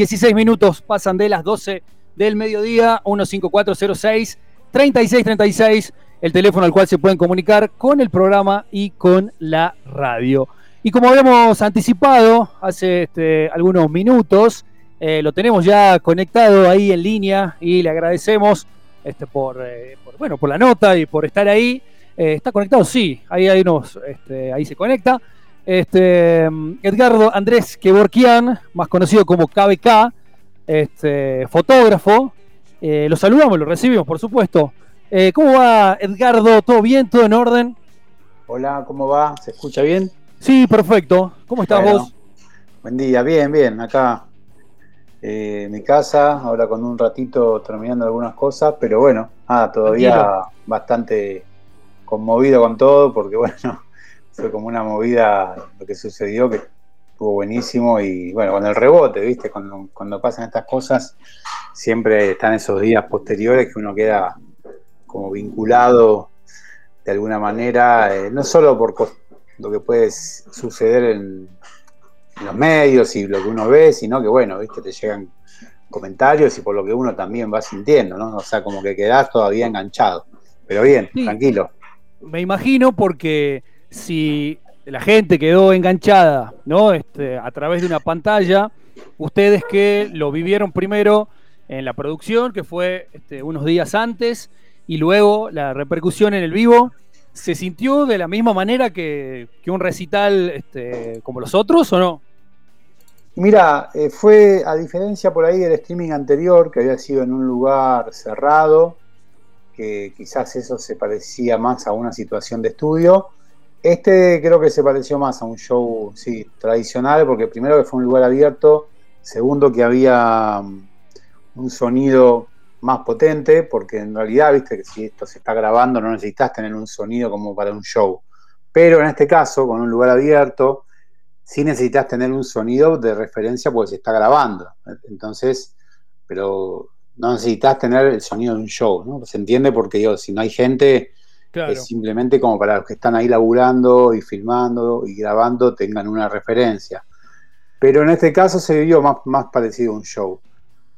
16 minutos pasan de las 12 del mediodía, 15406 3636, el teléfono al cual se pueden comunicar con el programa y con la radio. Y como habíamos anticipado hace este, algunos minutos, eh, lo tenemos ya conectado ahí en línea y le agradecemos este, por, eh, bueno, por la nota y por estar ahí. Eh, ¿Está conectado? Sí, ahí, hay unos, este, ahí se conecta. Este, Edgardo Andrés Kevorkian, más conocido como KBK, este, fotógrafo. lo saludamos, lo recibimos, por supuesto. ¿Cómo va, Edgardo? ¿Todo bien? ¿Todo en orden? Hola, ¿cómo va? ¿Se escucha bien? Sí, perfecto. ¿Cómo estás vos? Buen día, bien, bien. Acá eh, mi casa, ahora con un ratito terminando algunas cosas, pero bueno, ah, todavía bastante conmovido con todo, porque bueno, fue como una movida lo que sucedió, que estuvo buenísimo y bueno, con el rebote, ¿viste? Cuando, cuando pasan estas cosas, siempre están esos días posteriores que uno queda como vinculado de alguna manera, eh, no solo por lo que puede suceder en, los medios y lo que uno ve, sino que bueno, viste, te llegan comentarios y por lo que uno también va sintiendo, ¿no? O sea, como que quedás todavía enganchado. Pero bien, tranquilo. Me imagino porque si la gente quedó enganchada, ¿no? Este, a través de una pantalla, ustedes que lo vivieron primero en la producción, que fue este, unos días antes, y luego la repercusión en el vivo, ¿se sintió de la misma manera que, un recital este, como los otros o no? Mira, eh, fue a diferencia por ahí del streaming anterior, que había sido en un lugar cerrado, que quizás eso se parecía más a una situación de estudio. Este creo que se pareció más a un show, sí, tradicional, porque primero que fue un lugar abierto, segundo que había mm, un sonido más potente, porque en realidad, viste que si esto se está grabando no necesitas tener un sonido como para un show. Pero en este caso, con un lugar abierto, sí necesitas tener un sonido de referencia porque se está grabando. Entonces, pero no necesitas tener el sonido de un show, ¿no? Se entiende porque digo, si no hay gente, es simplemente como para los que están ahí laburando y filmando y grabando tengan una referencia. Pero en este caso se vivió más, más parecido a un show,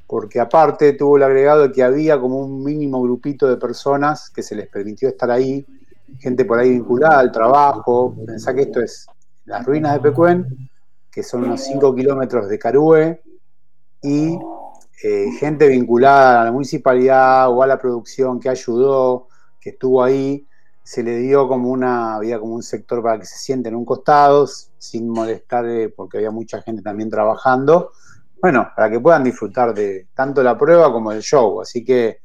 porque aparte tuvo el agregado de que había como un mínimo grupito de personas que se les permitió estar ahí, gente por ahí vinculada al trabajo. Pensá que esto es las ruinas de Pecuén, que son unos 5 kilómetros de Carúe, y eh, gente vinculada a la municipalidad o a la producción que ayudó, que estuvo ahí, se le dio como una, había como un sector para que se sienten un costado, sin molestar, eh, porque había mucha gente también trabajando, bueno, para que puedan disfrutar de tanto la prueba como el show, así que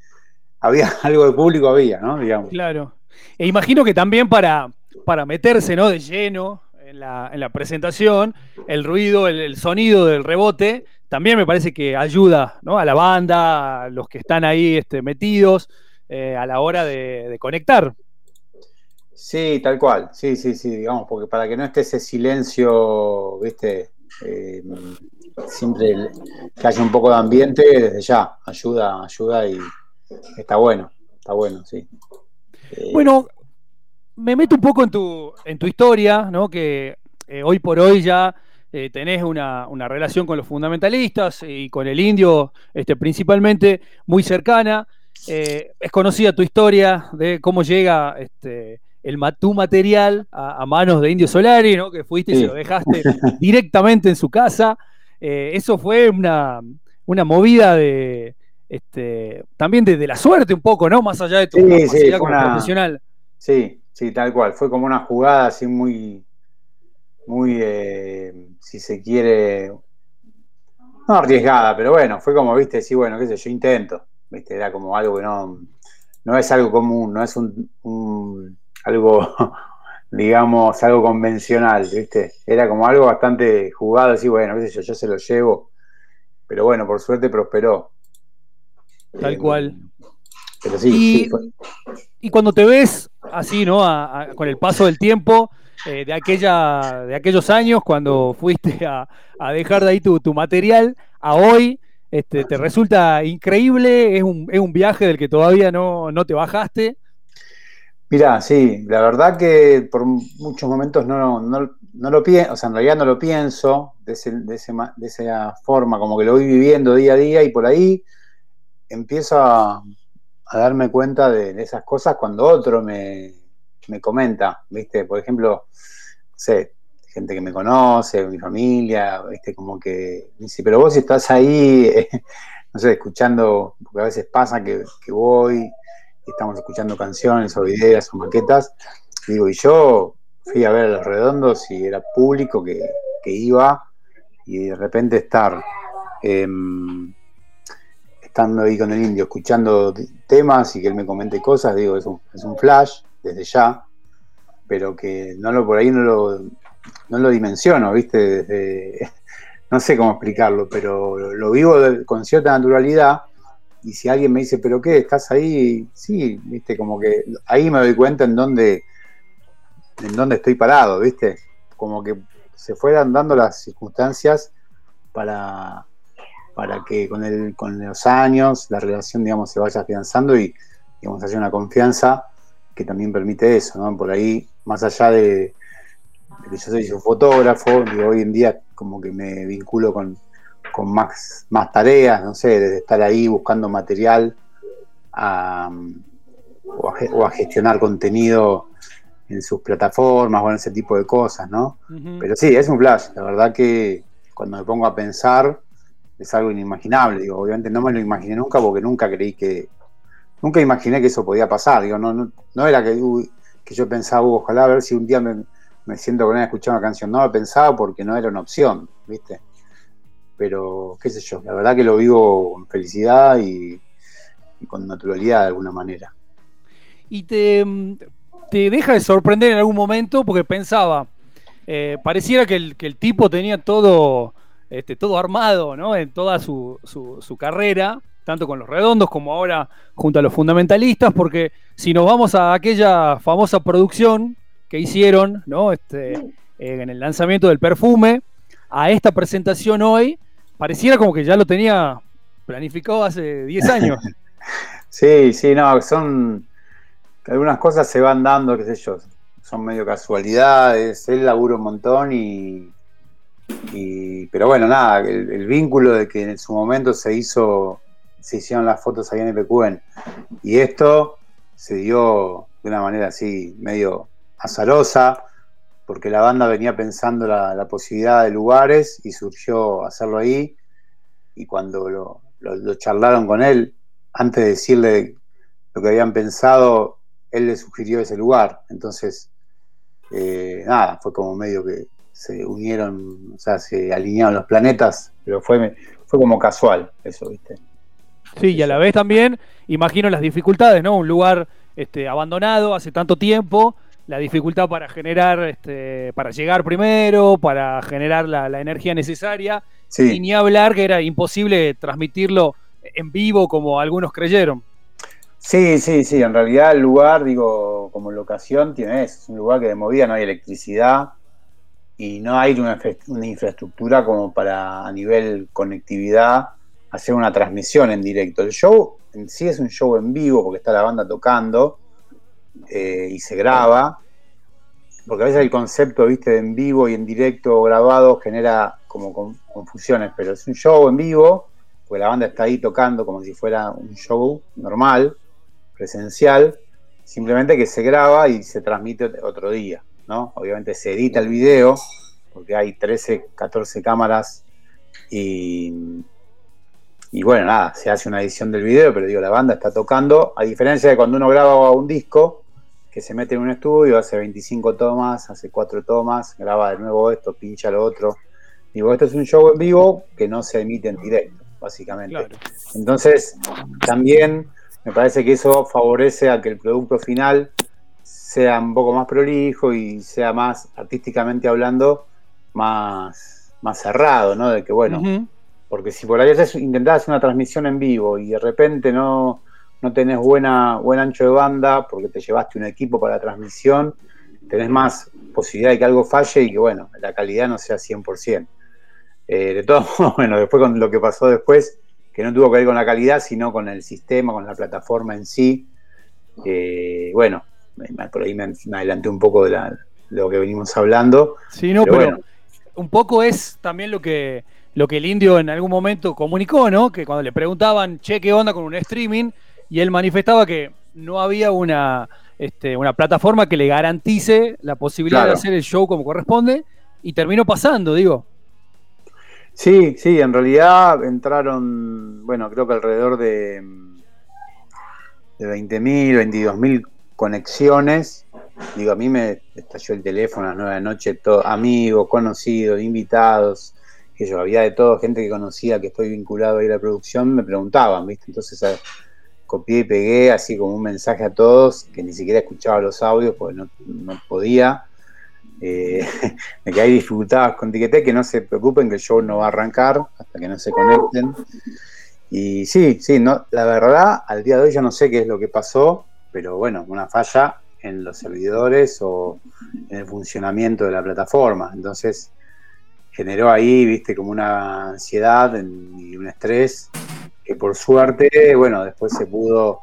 había algo de público, había, ¿no? Digamos. Claro. E imagino que también para, para meterse, ¿no? De lleno en la, presentación, el ruido, el, sonido del rebote, también me parece que ayuda a la banda, a los que están ahí este, metidos, eh, a la hora de, conectar. Sí, tal cual, sí, sí, sí, digamos, porque para que no esté ese silencio, viste, eh, siempre que haya un poco de ambiente, desde ya, ayuda, ayuda y está bueno, está bueno, sí. bueno, me meto un poco en tu, en tu historia, ¿no? Que eh, hoy por hoy ya eh, tenés una, relación con los fundamentalistas y con el indio, este, principalmente muy cercana. Eh, es conocida tu historia de cómo llega este, el tu material a, manos de Indio Solari, ¿no? Que fuiste y se lo dejaste directamente en su casa. eso fue una, movida de. Este, también de, la suerte un poco, ¿no? Más allá de tu capacidad como profesional. Sí, Sí, tal cual. Fue como una jugada así muy, muy, eh, si se quiere, no arriesgada, pero bueno, fue como, viste, sí, bueno, qué sé yo, intento. Viste, era como algo que no, no es algo común, no es un, algo, digamos, algo convencional, viste. Era como algo bastante jugado, así, bueno, qué sé yo, yo se lo llevo. Pero bueno, por suerte prosperó. Tal cual. Pero sí, y, cuando te ves así, ¿no? con el paso del tiempo, eh, de, aquella, de aquellos años, cuando fuiste a, dejar de ahí tu, material, a hoy, este, ¿te resulta increíble? ¿Es un, viaje del que todavía no, te bajaste? Mira, sí, la verdad que por muchos momentos no, lo pienso, o sea, en realidad no lo pienso de, de, esa forma, como que lo voy viviendo día a día y por ahí empiezo a, darme cuenta de, esas cosas cuando otro me, comenta, ¿viste? Por ejemplo, no sé, gente que me conoce, mi familia, ¿viste? Como que dice, pero vos estás ahí, no sé, escuchando, porque a veces pasa que, que voy estamos escuchando canciones o ideas o maquetas. Digo, y yo fui a ver a los redondos y era público que, iba y de repente estar em, estando ahí con el indio, escuchando temas y que él me comente cosas, digo, es un, es un flash desde ya, pero que no lo por ahí no lo, no lo dimensiono, ¿viste? Desde, no sé cómo explicarlo, pero lo vivo con cierta naturalidad y si alguien me dice, ¿pero qué? ¿Estás ahí? Sí, viste, como que ahí me doy cuenta en dónde, en dónde estoy parado, viste. Como que se fueran dando las circunstancias para, para que con, con los años la relación, digamos, se vaya afianzando y, digamos, haya una confianza que también permite eso, ¿no? Por ahí, más allá de, que yo soy un fotógrafo, y hoy en día como que me vinculo con, con más, más tareas, no sé, desde estar ahí buscando material o, a, gestionar contenido en sus plataformas o en ese tipo de cosas, ¿no? Pero sí, es un flash, la verdad que cuando me pongo a pensar es algo inimaginable, digo, obviamente no me lo imaginé nunca porque nunca creí que, nunca imaginé que eso podía pasar, digo, no, no, era que, que yo pensaba, ojalá a ver si un día me, me siento con él a escuchar una canción, no lo pensaba porque no era una opción, ¿viste? pero qué sé yo, la verdad que lo vivo con felicidad y, con naturalidad de alguna manera. Y te, te, deja de sorprender en algún momento porque pensaba, eh, pareciera que el, que el, tipo tenía todo, este, todo armado ¿no? en toda su, su, carrera, tanto con los redondos como ahora junto a los fundamentalistas, porque si nos vamos a aquella famosa producción que hicieron ¿no? este, eh, en el lanzamiento del perfume, a esta presentación hoy, pareciera como que ya lo tenía planificado hace 10 años. sí, sí, no, son. Algunas cosas se van dando, qué sé yo, son medio casualidades. Él labura un montón y. pero bueno, nada, el, vínculo de que en su momento se hizo. Se hicieron las fotos ahí en PQN. Y esto se dio de una manera así, medio azarosa porque la banda venía pensando la, posibilidad de lugares y surgió hacerlo ahí. Y cuando lo, charlaron con él, antes de decirle lo que habían pensado, él le sugirió ese lugar. Entonces, eh, nada, fue como medio que se unieron, o sea, se alinearon los planetas, pero fue, fue como casual eso, ¿viste? Sí, y a la vez también, imagino las dificultades, ¿no? Un lugar este, abandonado hace tanto tiempo la dificultad para generar, este, para llegar primero, para generar la, energía necesaria, y ni hablar que era imposible transmitirlo en vivo como algunos creyeron. Sí, sí, sí, en realidad el lugar, digo, como locación tiene eso, es un lugar que de movida no hay electricidad y no hay una, una infraestructura como para a nivel conectividad hacer una transmisión en directo. El show en sí es un show en vivo porque está la banda tocando, eh, y se graba, porque a veces el concepto, viste, de en vivo y en directo grabado genera como confusiones, pero es un show en vivo, porque la banda está ahí tocando como si fuera un show normal, presencial, simplemente que se graba y se transmite otro día, ¿no? Obviamente se edita el video, porque hay 13, 14 cámaras y, y bueno, nada, se hace una edición del video, pero digo, la banda está tocando, a diferencia de cuando uno graba un disco, que se mete en un estudio, hace 25 tomas, hace 4 tomas, graba de nuevo esto, pincha lo otro. Digo, esto es un show en vivo que no se emite en directo, básicamente. Entonces, también me parece que eso favorece a que el producto final sea un poco más prolijo y sea más, artísticamente hablando, más, más cerrado, ¿no? De que, bueno, porque si por ahí intentás hacer una transmisión en vivo y de repente no, no tenés buena, buen ancho de banda porque te llevaste un equipo para la transmisión, tenés más posibilidad de que algo falle y que, bueno, la calidad no sea 100%. Eh, de todos modos, bueno, después con lo que pasó después, que no tuvo que ver con la calidad, sino con el sistema, con la plataforma en sí. Eh, bueno, por ahí me, adelanté un poco de, lo que venimos hablando. Sí, no, pero, un poco es también lo que, lo que el indio en algún momento comunicó, ¿no? Que cuando le preguntaban, che, ¿qué onda con un streaming? Y él manifestaba que no había una, este, una plataforma que le garantice la posibilidad de hacer el show como corresponde, y terminó pasando, digo. Sí, sí, en realidad entraron, bueno, creo que alrededor de, de 20.000, 22.000 conexiones. Digo, a mí me estalló el teléfono a las 9 de la noche, todo, amigos, conocidos, invitados, que yo había de todo, gente que conocía que estoy vinculado a ir a la producción, me preguntaban, ¿viste? Entonces copié y pegué así como un mensaje a todos, que ni siquiera escuchaba los audios porque no, podía. Eh, me quedé dificultades con Tiquete, que no se preocupen que el show no va a arrancar hasta que no se conecten. Y sí, sí, no, la verdad, al día de hoy yo no sé qué es lo que pasó, pero bueno, una falla en los servidores o en el funcionamiento de la plataforma. Entonces generó ahí, viste, como una ansiedad y un estrés que por suerte, bueno, después se pudo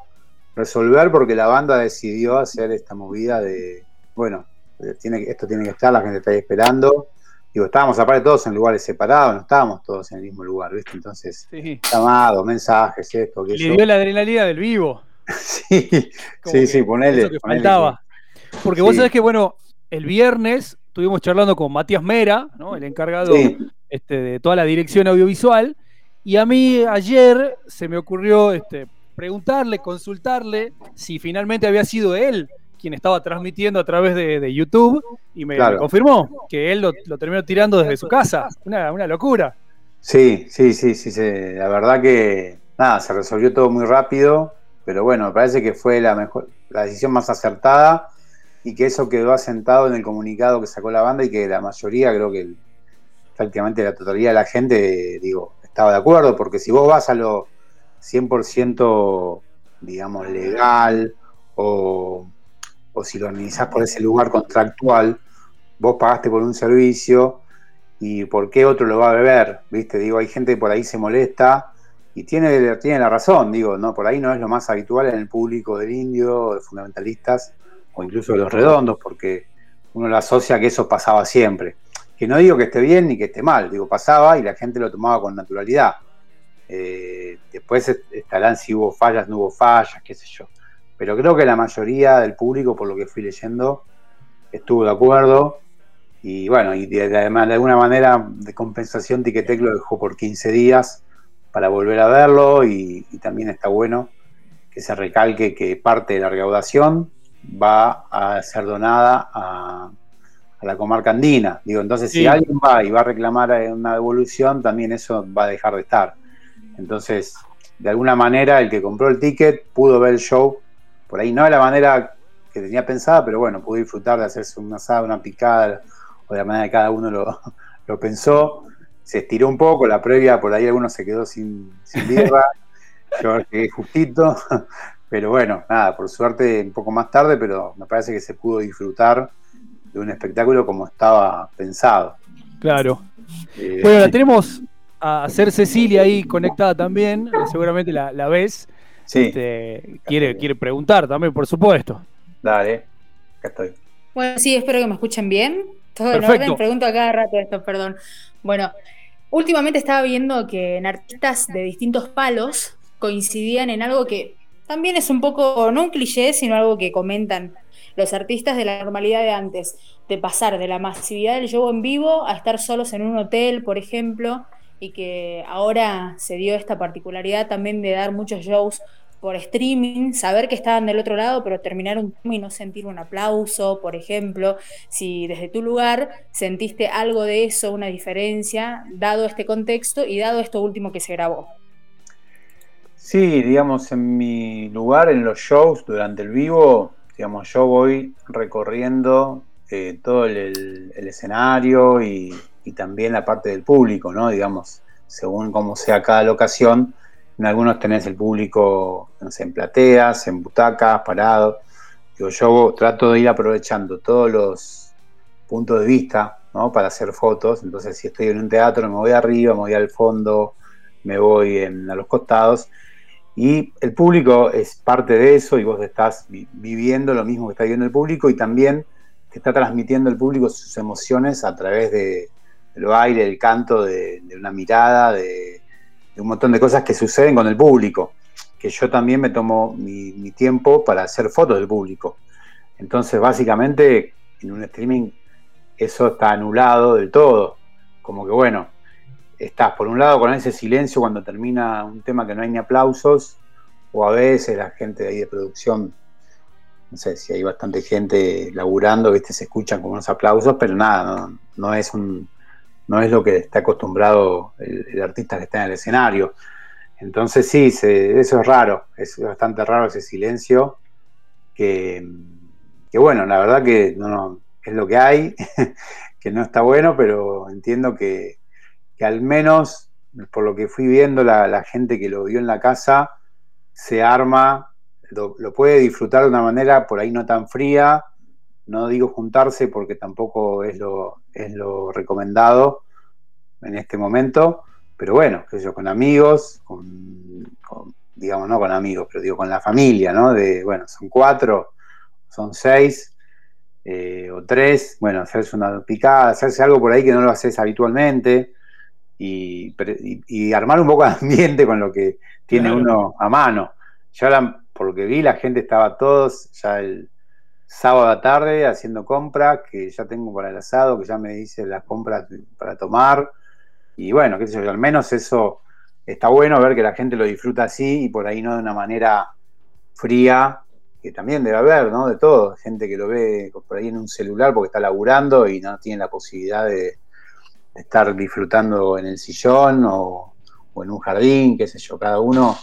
resolver porque la banda decidió hacer esta movida de, bueno, tiene, esto tiene que estar, la gente está ahí esperando. Digo, estábamos aparte todos en lugares separados, no estábamos todos en el mismo lugar, ¿viste? Entonces, llamados, mensajes, esto, que Le dio la adrenalina del vivo. sí, sí, sí, ponele. que faltaba. Porque vos sabés que, bueno, el viernes estuvimos charlando con Matías Mera, ¿no? el encargado este, de toda la dirección audiovisual, y a mí ayer se me ocurrió este, preguntarle, consultarle si finalmente había sido él quien estaba transmitiendo a través de, YouTube y me, confirmó que él lo, terminó tirando desde su casa. Una, locura. Sí, sí, sí, sí, La verdad que nada, se resolvió todo muy rápido, pero bueno, me parece que fue la mejor, la decisión más acertada y que eso quedó asentado en el comunicado que sacó la banda y que la mayoría, creo que prácticamente la totalidad de la gente, digo, estaba de acuerdo, porque si vos vas a lo 100%, digamos, legal o, si lo organizás por ese lugar contractual, vos pagaste por un servicio y por qué otro lo va a beber, ¿viste? Digo, hay gente que por ahí se molesta y tiene, tiene la razón, digo, no, por ahí no es lo más habitual en el público del indio, de fundamentalistas o incluso de los redondos, porque uno lo asocia que eso pasaba siempre que no digo que esté bien ni que esté mal, digo, pasaba y la gente lo tomaba con naturalidad. Eh, después estarán si hubo fallas, no hubo fallas, qué sé yo. Pero creo que la mayoría del público, por lo que fui leyendo, estuvo de acuerdo. Y bueno, y además de, alguna manera de compensación, Tiquetec lo dejó por 15 días para volver a verlo y, y también está bueno que se recalque que parte de la recaudación va a ser donada a la comarca andina. Digo, entonces si alguien va y va a reclamar una devolución, también eso va a dejar de estar. Entonces, de alguna manera, el que compró el ticket pudo ver el show, por ahí no de la manera que tenía pensada, pero bueno, pudo disfrutar de hacerse una asada, una picada, o de la manera que cada uno lo, pensó. Se estiró un poco, la previa por ahí alguno se quedó sin, sin birra, yo quedé justito, pero bueno, nada, por suerte un poco más tarde, pero me parece que se pudo disfrutar de un espectáculo como estaba pensado. Claro. Eh, bueno, la tenemos a Ser Cecilia ahí conectada también, seguramente la, ves. Sí. Este, quiere, quiere preguntar también, por supuesto. Dale, acá estoy. Bueno, sí, espero que me escuchen bien. Todo en orden, pregunto a cada rato esto, perdón. Bueno, últimamente estaba viendo que en artistas de distintos palos coincidían en algo que también es un poco, no un cliché, sino algo que comentan los artistas de la normalidad de antes, de pasar de la masividad del show en vivo a estar solos en un hotel, por ejemplo, y que ahora se dio esta particularidad también de dar muchos shows por streaming, saber que estaban del otro lado, pero terminar un y no sentir un aplauso, por ejemplo, si desde tu lugar sentiste algo de eso, una diferencia, dado este contexto y dado esto último que se grabó. Sí, digamos, en mi lugar, en los shows durante el vivo, digamos, yo voy recorriendo eh, todo el, escenario y, también la parte del público, ¿no? Digamos, según cómo sea cada locación, en algunos tenés el público, no sé, en plateas, en butacas, parados. Digo, yo trato de ir aprovechando todos los puntos de vista, ¿no? Para hacer fotos. Entonces, si estoy en un teatro, me voy arriba, me voy al fondo, me voy a los costados Y el público es parte de eso y vos estás viviendo lo mismo que está viviendo el público y también te está transmitiendo el público sus emociones a través de, del baile, del canto, de, una mirada, de, un montón de cosas que suceden con el público. Que yo también me tomo mi, tiempo para hacer fotos del público. Entonces, básicamente, en un streaming eso está anulado del todo. Como que bueno, estás por un lado con ese silencio cuando termina un tema que no hay ni aplausos, o a veces la gente de ahí de producción, no sé si hay bastante gente laburando, ¿viste? se escuchan como unos aplausos, pero nada, no, es un no es lo que está acostumbrado el, artista que está en el escenario. Entonces sí, eso es raro, es bastante raro ese silencio, que, que bueno, la verdad que no, es lo que hay, que no está bueno, pero entiendo que, que al menos, por lo que fui viendo, la, gente que lo vio en la casa se arma, lo, puede disfrutar de una manera por ahí no tan fría, no digo juntarse porque tampoco es lo, es lo recomendado en este momento, pero bueno, que yo, con amigos, con, digamos, no con amigos, pero digo con la familia, ¿no? De, bueno, son cuatro, son seis, eh, o tres, bueno, hacerse una picada, hacerse algo por ahí que no lo haces habitualmente, y, armar un poco de ambiente con lo que tiene uno a mano. Ya por lo que vi, la gente estaba todos ya el sábado a tarde haciendo compras, que ya tengo para el asado, que ya me dice las compras para tomar. Y bueno, qué sé yo, al menos eso está bueno ver que la gente lo disfruta así y por ahí no de una manera fría, que también debe haber, ¿no? De todo, gente que lo ve por ahí en un celular porque está laburando y no tiene la posibilidad de, estar disfrutando en el sillón o, en un jardín, qué sé yo, cada uno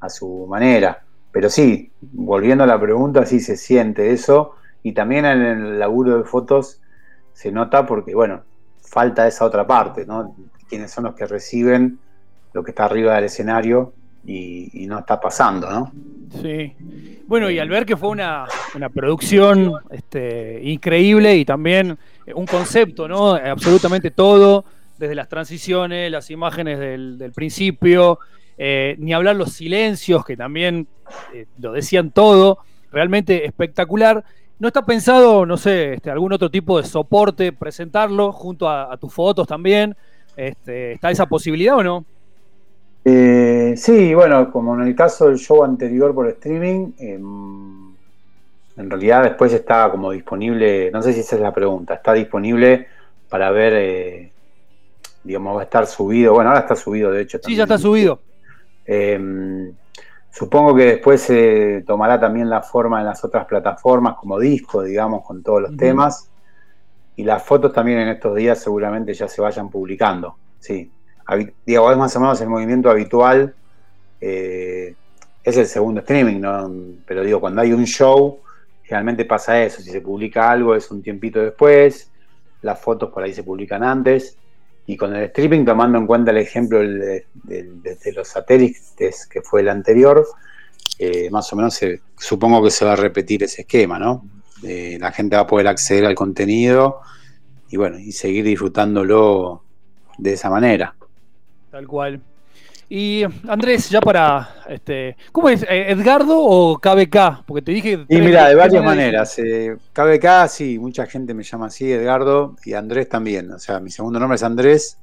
a su manera. Pero sí, volviendo a la pregunta, sí se siente eso. Y también en el laburo de fotos se nota porque, bueno, falta esa otra parte, ¿no? Quienes son los que reciben lo que está arriba del escenario y, no está pasando, ¿no? Sí. Bueno, y al ver que fue una, producción este, increíble y también un concepto, ¿no? Absolutamente todo, desde las transiciones, las imágenes del, principio, eh, ni hablar los silencios, que también eh, lo decían todo, realmente espectacular. ¿No está pensado, no sé, este, algún otro tipo de soporte, presentarlo junto a, tus fotos también? Este, ¿Está esa posibilidad o no? Eh, sí, bueno, como en el caso del show anterior por streaming, em, en realidad después está como disponible, no sé si esa es la pregunta, está disponible para ver, eh, digamos, va a estar subido, bueno, ahora está subido de hecho. Sí, ya está subido. Em, supongo que después se tomará también la forma en las otras plataformas como disco, digamos, con todos los temas. Y las fotos también en estos días seguramente ya se vayan publicando, sí digo, es más o menos el movimiento habitual, eh, es el segundo streaming. Pero digo, cuando hay un show, generalmente pasa eso, si se publica algo es un tiempito después, las fotos por ahí se publican antes, y con el streaming, tomando en cuenta el ejemplo de, los satélites, que fue el anterior, eh, más o menos supongo que se va a repetir ese esquema, ¿no? Eh, la gente va a poder acceder al contenido y bueno, y seguir disfrutándolo de esa manera. Tal cual. Y Andrés, ya para, este, ¿cómo es? Eh, ¿Edgardo o KBK? Porque te dije... Y mira, de varias maneras. Eh, KBK, sí, mucha gente me llama así, Edgardo, y Andrés también. O sea, mi segundo nombre es Andrés,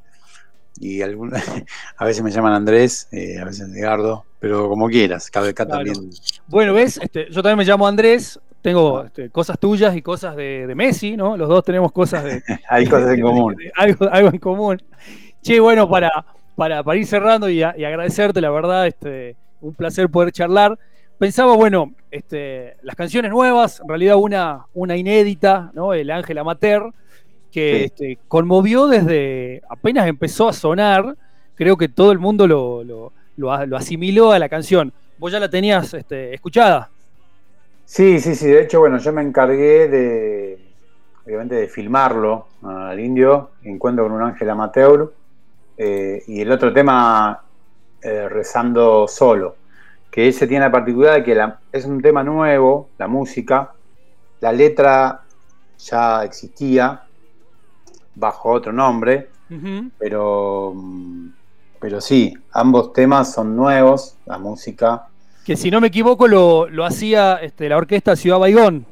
y a veces me llaman Andrés, eh, a veces Edgardo, pero como quieras, KBK también. Bueno, ves, este, yo también me llamo Andrés, tengo este, cosas tuyas y cosas de, Messi, ¿no? Los dos tenemos cosas de... Hay cosas en común. algo, algo en común. Che, bueno, para para, ir cerrando y, agradecerte, la verdad, este, un placer poder charlar. Pensaba, bueno, este, las canciones nuevas, en realidad una, una inédita, ¿no? El Ángel Amateur, que este, conmovió desde apenas empezó a sonar, creo que todo el mundo lo, asimiló a la canción. ¿Vos ya la tenías este, escuchada? Sí, sí, sí. De hecho, bueno, yo me encargué de, obviamente, de filmarlo al indio, Encuentro con un ángel amateur. Eh, y el otro tema, eh, Rezando Solo, que ese tiene la particularidad de que es un tema nuevo, la música, la letra ya existía bajo otro nombre, pero, pero sí, ambos temas son nuevos, la música. Que si no me equivoco lo, hacía este, la orquesta Ciudad Baigón.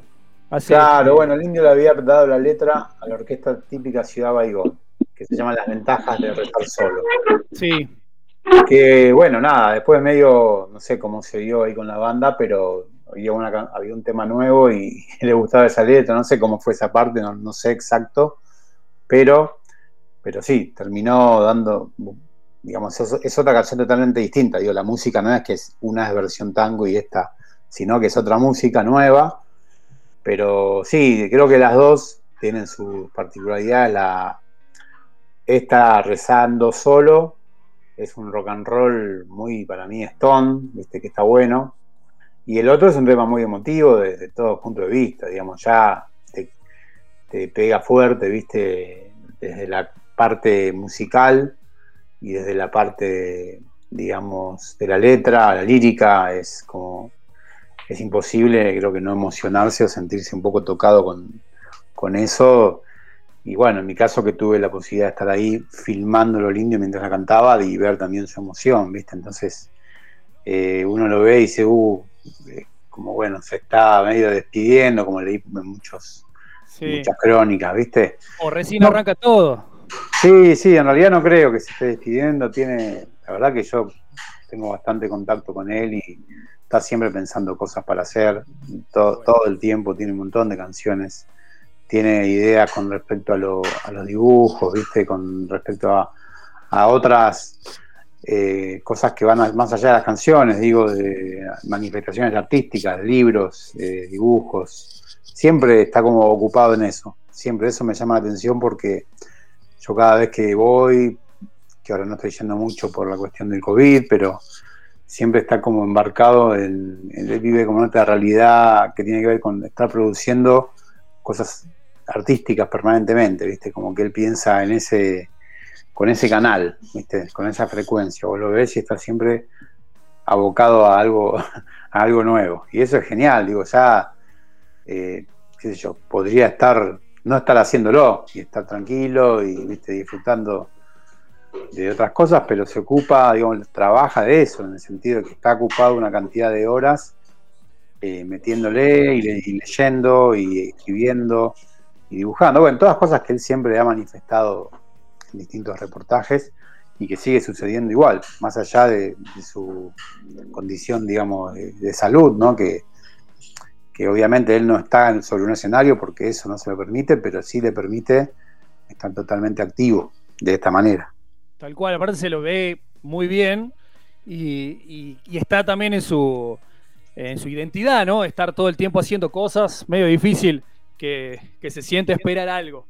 claro, bueno, el indio le había dado la letra a la orquesta típica Ciudad Baigón, que se llama Las ventajas de rezar solo. Sí. Que bueno, nada, después medio, no sé cómo se dio ahí con la banda, pero había, había un tema nuevo y le gustaba esa letra, no sé cómo fue esa parte, no, sé exacto, pero, pero sí, terminó dando, digamos, es, otra canción totalmente distinta, digo, la música no es que es una es versión tango y esta, sino que es otra música nueva, pero sí, creo que las dos tienen sus particularidades, la, esta rezando solo, es un rock and roll muy, para mí, stone, viste que está bueno, y el otro es un tema muy emotivo desde todo punto de vista, digamos, ya te, pega fuerte, viste, desde la parte musical y desde la parte, digamos, de la letra, la lírica, es como, es imposible, creo que no emocionarse o sentirse un poco tocado con, con eso. Y bueno, en mi caso que tuve la posibilidad de estar ahí filmando lo lindo mientras la cantaba y ver también su emoción, ¿viste? Entonces eh, uno lo ve y dice, uh, eh, como bueno, se está medio despidiendo, como leí en muchos, muchas crónicas, ¿viste? O recién arranca todo. Sí, sí, en realidad no creo que se esté despidiendo, tiene, la verdad que yo tengo bastante contacto con él y está siempre pensando cosas para hacer, todo, todo el tiempo tiene un montón de canciones, tiene ideas con respecto a, a los dibujos, ¿viste? Con respecto a, otras eh, cosas que van más allá de las canciones, digo, de manifestaciones artísticas, libros, eh, dibujos. Siempre está como ocupado en eso. Siempre eso me llama la atención porque yo cada vez que voy, que ahora no estoy yendo mucho por la cuestión del COVID, pero siempre está como embarcado, él vive como en otra realidad que tiene que ver con estar produciendo cosas artísticas permanentemente, ¿viste? Como que él piensa en ese con ese canal, ¿viste? con esa frecuencia. Vos lo ves y está siempre abocado a algo, a algo nuevo. Y eso es genial, digo, ya, eh, qué sé yo, podría estar, no estar haciéndolo y estar tranquilo y ¿viste? disfrutando de otras cosas, pero se ocupa, digamos, trabaja de eso, en el sentido de que está ocupado una cantidad de horas eh, metiéndole y, leyendo y escribiendo y dibujando. Bueno, todas cosas que él siempre ha manifestado distintos reportajes y que sigue sucediendo igual, más allá de, su condición, digamos, de, salud, ¿no? Que, que, obviamente él no está sobre un escenario porque eso no se lo permite, pero sí le permite estar totalmente activo de esta manera. Tal cual, aparte se lo ve muy bien y, está también en su, en su identidad, ¿no? Estar todo el tiempo haciendo cosas, medio difícil que, que se siente esperar algo.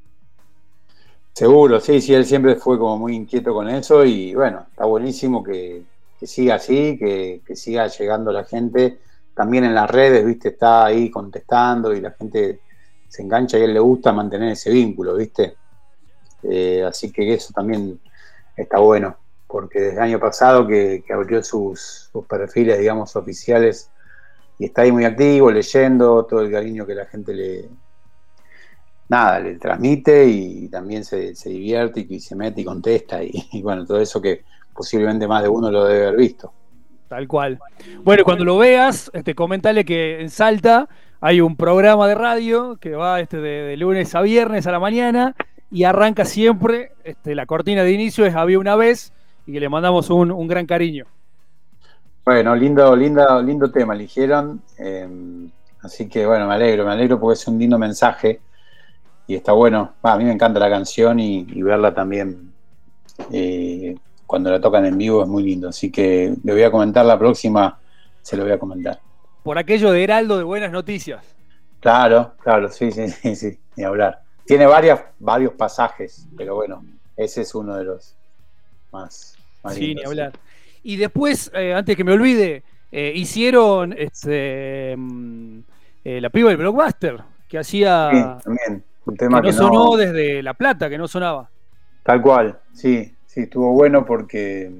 Seguro, sí, sí, él siempre fue como muy inquieto con eso y bueno, está buenísimo que, siga así, que, siga llegando la gente. También en las redes, viste, está ahí contestando y la gente se engancha y a él le gusta mantener ese vínculo, viste. Eh, así que eso también está bueno, porque desde el año pasado que, abrió sus, sus, perfiles, digamos, oficiales y está ahí muy activo, leyendo todo el cariño que la gente le, nada, le transmite y también se, divierte y, se mete y contesta y, bueno, todo eso que posiblemente más de uno lo debe haber visto. Tal cual. Bueno, cuando lo veas, este, comentale que en Salta hay un programa de radio que va este, de, lunes a viernes a la mañana y arranca siempre, este, la cortina de inicio es Había una vez y que le mandamos un, gran cariño. Bueno, lindo, lindo, lindo tema eligieron. Eh, así que bueno, me alegro, me alegro porque es un lindo mensaje y está bueno. a mí me encanta la canción y, verla también eh, cuando la tocan en vivo es muy lindo. Así que le voy a comentar la próxima, se lo voy a comentar. Por aquello de Heraldo de Buenas Noticias. Claro, claro, sí, sí, sí, sí, ni hablar. Tiene varias, varios pasajes, pero bueno, ese es uno de los más, más Sí, ni hablar. Y después, eh, antes que me olvide, eh, hicieron este, mm, la piba del blockbuster, que hacía. Sí, también que, no sonó desde La Plata, que no sonaba. Tal cual, sí, sí, estuvo bueno porque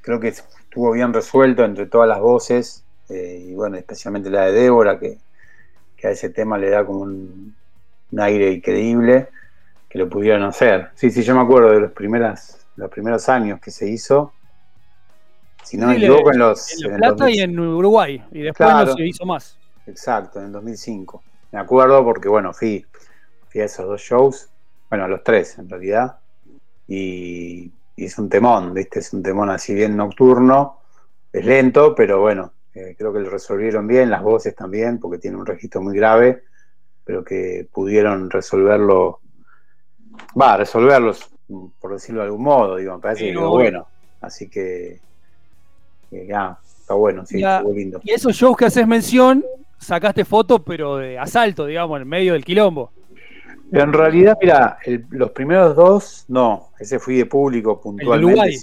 creo que estuvo bien resuelto entre todas las voces, eh, y bueno, especialmente la de Débora, que, a ese tema le da como un, aire increíble, que lo pudieron hacer. Sí, sí, yo me acuerdo de los, primeras, los primeros años que se hizo, Si no me equivoco, en los. En La Plata y en Uruguay. Y después no se hizo más. Exacto, en el 2005. Me acuerdo porque, bueno, fui, fui a esos dos shows. Bueno, a los tres en realidad. Y, es un temón, ¿viste? Es un temón así bien nocturno. Es lento, pero bueno, eh, creo que lo resolvieron bien. Las voces también, porque tiene un registro muy grave. Pero que pudieron resolverlo. Va, resolverlos, por decirlo de algún modo, digo, me parece que quedó bueno. Así que ya, está bueno, sí, estuvo lindo. Y esos shows que haces mención, sacaste fotos, pero de asalto, digamos, en medio del quilombo. En realidad, mira, los primeros dos, no, ese fui de público puntualmente.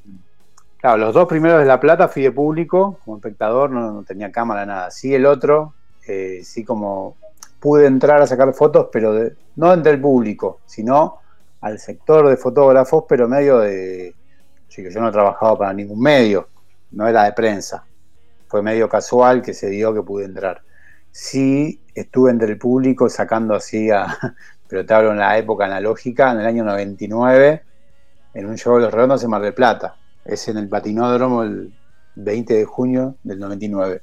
Claro, los dos primeros de La Plata fui de público, como espectador, no, tenía cámara, nada. Sí, el otro, eh, sí como pude entrar a sacar fotos, pero no entre el público, sino al sector de fotógrafos, pero medio de... Sí, que yo no trabajaba para ningún medio, no era de prensa. Fue medio casual que se dio que pude entrar. Sí, estuve entre el público sacando así a, pero te hablo en la época analógica, en el año 99, en un show de los redondos en Mar del Plata. Es en el patinódromo el 20 de junio del 99.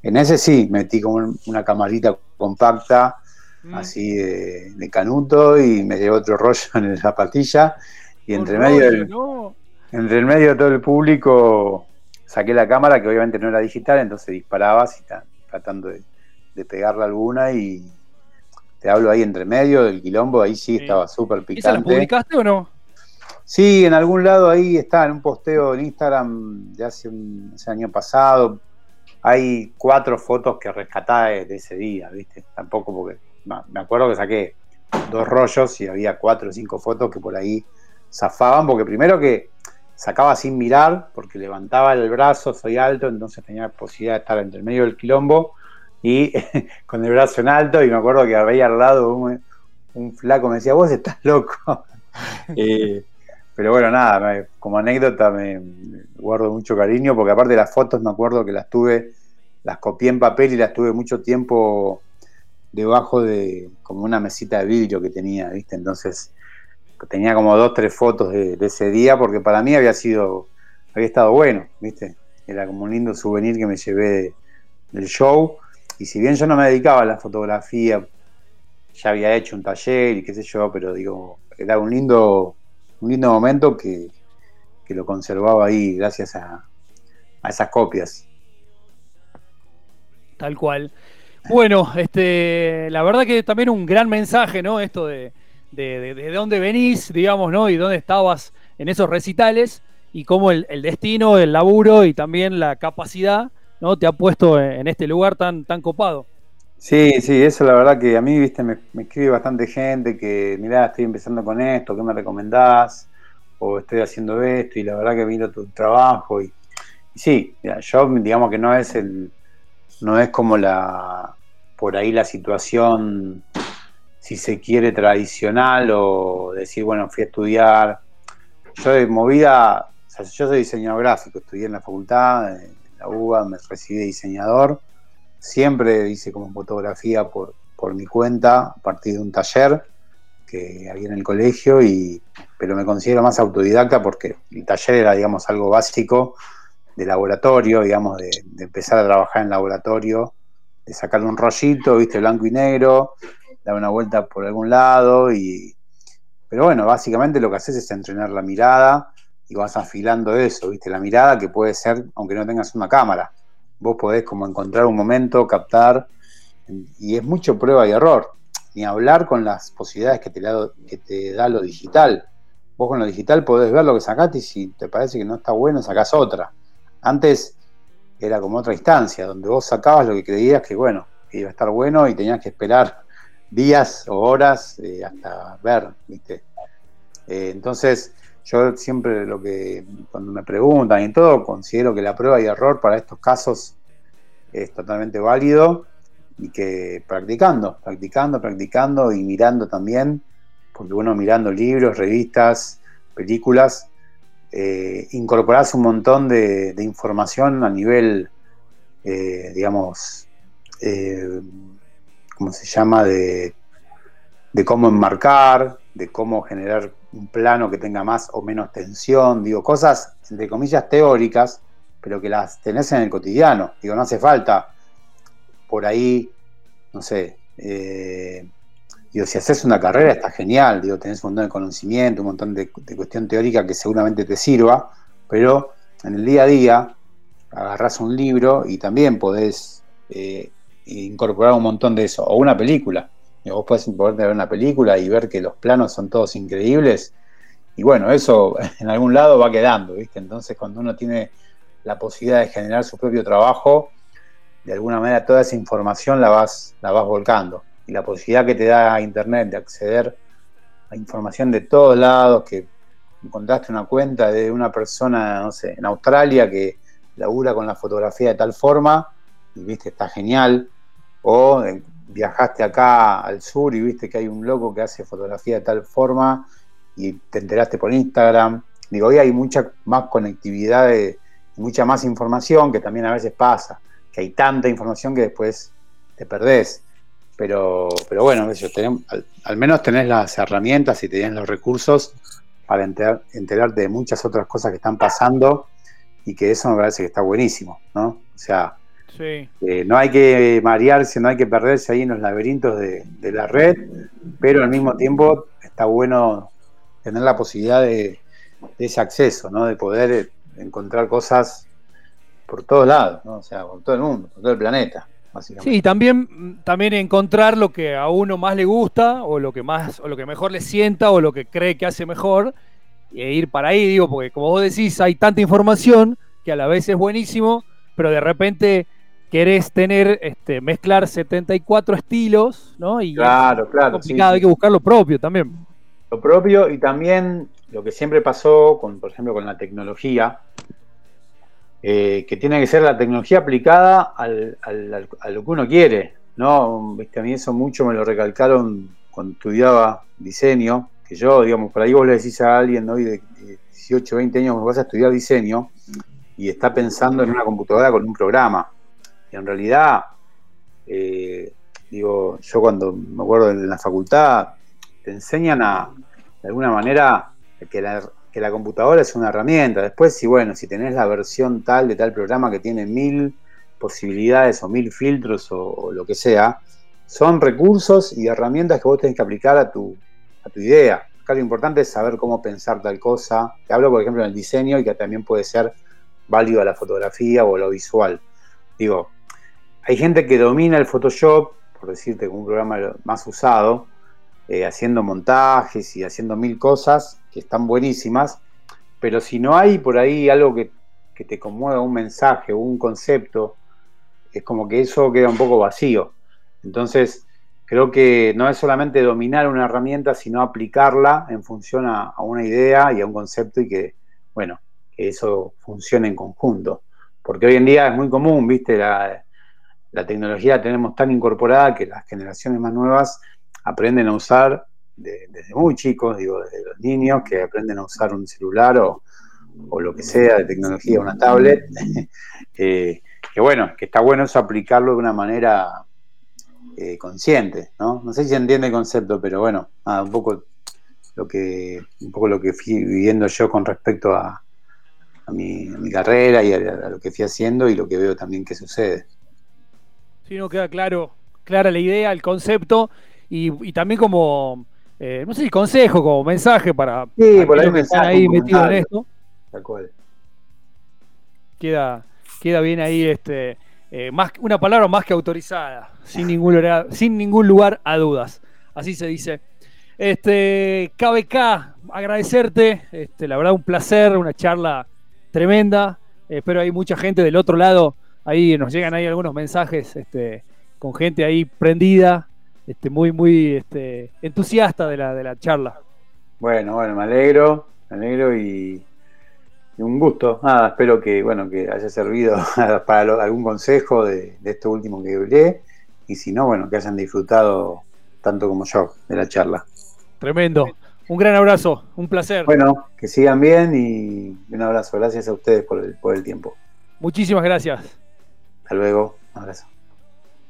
En ese sí, metí como una camarita compacta, mm. así de, canuto, y me llevé otro rollo en la zapatilla. Y entre medio, entre el medio de todo el público saqué la cámara, que obviamente no era digital, entonces disparaba así, tratando de, pegarla alguna y te hablo ahí entre medio del quilombo, ahí sí, estaba súper picante. ¿Esa la publicaste o no? Sí, en algún lado ahí está, en un posteo en Instagram de hace un año pasado. Hay cuatro fotos que rescataba de ese día, ¿viste? Tampoco porque. me acuerdo que saqué dos rollos y había cuatro o cinco fotos que por ahí zafaban, porque primero que sacaba sin mirar, porque levantaba el brazo, soy alto, entonces tenía posibilidad de estar entre el medio del quilombo y con el brazo en alto, y me acuerdo que había al lado un, flaco, me decía, vos estás loco. Eh, pero bueno, nada, como anécdota me, guardo mucho cariño, porque aparte de las fotos me acuerdo que las tuve, las copié en papel y las tuve mucho tiempo debajo de como una mesita de vidrio que tenía, ¿viste? Entonces tenía como dos, tres fotos de, ese día, porque para mí había sido, había estado bueno, ¿viste? Era como un lindo souvenir que me llevé del show. Y si bien yo no me dedicaba a la fotografía, ya había hecho un taller y qué sé yo, pero digo, era un lindo, un lindo momento que, lo conservaba ahí gracias a, a esas copias. Tal cual. Bueno, este, la verdad que también un gran mensaje, ¿no? Esto de, de, dónde venís, digamos, ¿no? Y dónde estabas en esos recitales y cómo el, destino, el laburo y también la capacidad, ¿no? Te ha puesto en este lugar tan, tan copado. Sí, sí, eso la verdad que a mí, viste, me, escribe bastante gente que, mirá, estoy empezando con esto, ¿qué me recomendás? O estoy haciendo esto y la verdad que miro tu trabajo y, sí, yo digamos que no es el, no es como la, por ahí la situación si se quiere, tradicional o decir, bueno, fui a estudiar. Yo de movida, yo soy diseñador gráfico, estudié en la facultad, UBA, me recibí diseñador. Siempre hice como fotografía por, por mi cuenta, a partir de un taller que había en el colegio, y, pero me considero más autodidacta porque el taller era, digamos, algo básico de laboratorio, digamos, de, empezar a trabajar en laboratorio, de sacarle un rollito, viste, blanco y negro, dar una vuelta por algún lado y... Pero bueno, básicamente lo que haces es entrenar la mirada y vas afilando eso, ¿viste? La mirada que puede ser, aunque no tengas una cámara. Vos podés como encontrar un momento, captar, y es mucho prueba y error. Ni hablar con las posibilidades que te, da, que te da lo digital. Vos con lo digital podés ver lo que sacaste y si te parece que no está bueno, sacás otra. Antes era como otra instancia, donde vos sacabas lo que creías que, bueno, que iba a estar bueno y tenías que esperar días o horas eh, hasta ver, ¿viste? Eh, entonces, yo siempre lo que, cuando me preguntan y todo, considero que la prueba y error para estos casos es totalmente válido y que practicando, practicando, practicando y mirando también, porque uno mirando libros, revistas, películas, eh, incorporás un montón de, información a nivel, digamos, ¿cómo se llama?, de, cómo enmarcar, de cómo generar un plano que tenga más o menos tensión, digo, cosas, entre comillas, teóricas, pero que las tenés en el cotidiano. Digo, no hace falta por ahí, no sé, eh, digo, si haces una carrera está genial, digo, tenés un montón de conocimiento, un montón de, cuestión teórica que seguramente te sirva, pero en el día a día agarrás un libro y también podés eh, incorporar un montón de eso, o una película. Vos podés ver una película y ver que los planos son todos increíbles, y bueno, eso en algún lado va quedando, ¿viste? Entonces cuando uno tiene la posibilidad de generar su propio trabajo, de alguna manera toda esa información la vas, la vas volcando. Y la posibilidad que te da Internet de acceder a información de todos lados, que encontraste una cuenta de una persona, no sé, en Australia que labura con la fotografía de tal forma, y viste, está genial. O viajaste acá al sur y viste que hay un loco que hace fotografía de tal forma y te enteraste por Instagram. Digo, hoy hay mucha más conectividad, y mucha más información que también a veces pasa, que hay tanta información que después te perdés. Pero, pero bueno, al, menos tenés las herramientas y tenés los recursos para enterarte de muchas otras cosas que están pasando y que eso me parece que está buenísimo, ¿no? O sea, eh, no hay que marearse, no hay que perderse ahí en los laberintos de, de la red, pero al mismo tiempo está bueno tener la posibilidad de, ese acceso, ¿no? De poder eh, encontrar cosas por todos lados, ¿no? O sea, por todo el mundo, por todo el planeta. Sí, también, también encontrar lo que a uno más le gusta, o lo que más, o lo que mejor le sienta, o lo que cree que hace mejor, e ir para ahí, digo, porque como vos decís, hay tanta información que a la vez es buenísimo, pero de repente querés tener, este, mezclar 74 estilos, ¿no? Y claro, claro. complicado, hay que buscar lo propio también lo propio y también lo que siempre pasó, con, por ejemplo, con la tecnología, eh, que tiene que ser la tecnología aplicada al, a lo que uno quiere. ¿no? ¿Viste? A mí eso mucho me lo recalcaron cuando estudiaba diseño, que yo, digamos, por ahí vos le decís a alguien hoy de 18, 20 años vas a estudiar diseño y está pensando en una computadora con un programa. En realidad, eh, digo, yo cuando me acuerdo en la facultad, te enseñan a, de alguna manera, que la, que la computadora es una herramienta. Después, si bueno, si tenés la versión tal de tal programa que tiene mil posibilidades o mil filtros o, lo que sea, son recursos y herramientas que vos tenés que aplicar a tu, a tu idea. Acá lo importante es saber cómo pensar tal cosa. Te hablo, por ejemplo, en el diseño y que también puede ser válido a la fotografía o lo visual. Digo, hay gente que domina el Photoshop, por decirte como un programa más usado, eh, haciendo montajes y haciendo mil cosas que están buenísimas, pero si no hay por ahí algo que, te conmueva, un mensaje o un concepto, es como que eso queda un poco vacío. Entonces, creo que no es solamente dominar una herramienta, sino aplicarla en función a, una idea y a un concepto y que, bueno, que eso funcione en conjunto. Porque hoy en día es muy común, viste, la, la tecnología la tenemos tan incorporada que las generaciones más nuevas aprenden a usar desde muy chicos, digo, desde los niños que aprenden a usar un celular o, lo que sea de tecnología, una tablet, que bueno, que está bueno eso aplicarlo de una manera eh, consciente, ¿no? No sé si entiende el concepto, pero bueno, un poco lo que, un poco lo que fui viviendo yo con respecto a, mi, carrera y a, lo que fui haciendo y lo que veo también que sucede. Sí, no queda claro, clara la idea, el concepto y, también como, eh, no sé si consejo, como mensaje para, sí, por ahí metidos en esto. Tal cual. Queda, queda bien ahí este, eh, más, una palabra más que autorizada, sin ningún, lugar, sin ningún lugar a dudas. Así se dice. Este, KBK, agradecerte, este, la verdad un placer, una charla tremenda. espero hay mucha gente del otro lado, ahí nos llegan ahí algunos mensajes este, con gente ahí prendida, este, muy, muy este, entusiasta de la, de la charla. Bueno, bueno, me alegro, me alegro y, un gusto. Nada, espero que, bueno, que haya servido para algún consejo de, esto último que hablé y si no, bueno, que hayan disfrutado tanto como yo de la charla. Tremendo. Un gran abrazo, un placer. Bueno, que sigan bien y un abrazo. Gracias a ustedes por el, por el tiempo. Muchísimas gracias. Hasta luego. Un abrazo.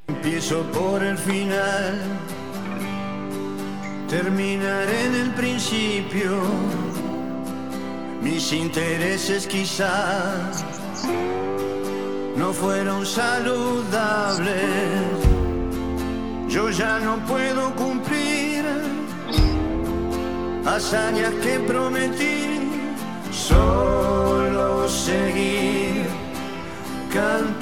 Empiezo por el final. Terminar en el principio. Mis intereses quizás no fueron saludables. Yo ya no puedo cumplir hazañas que prometí. Solo seguir cantando.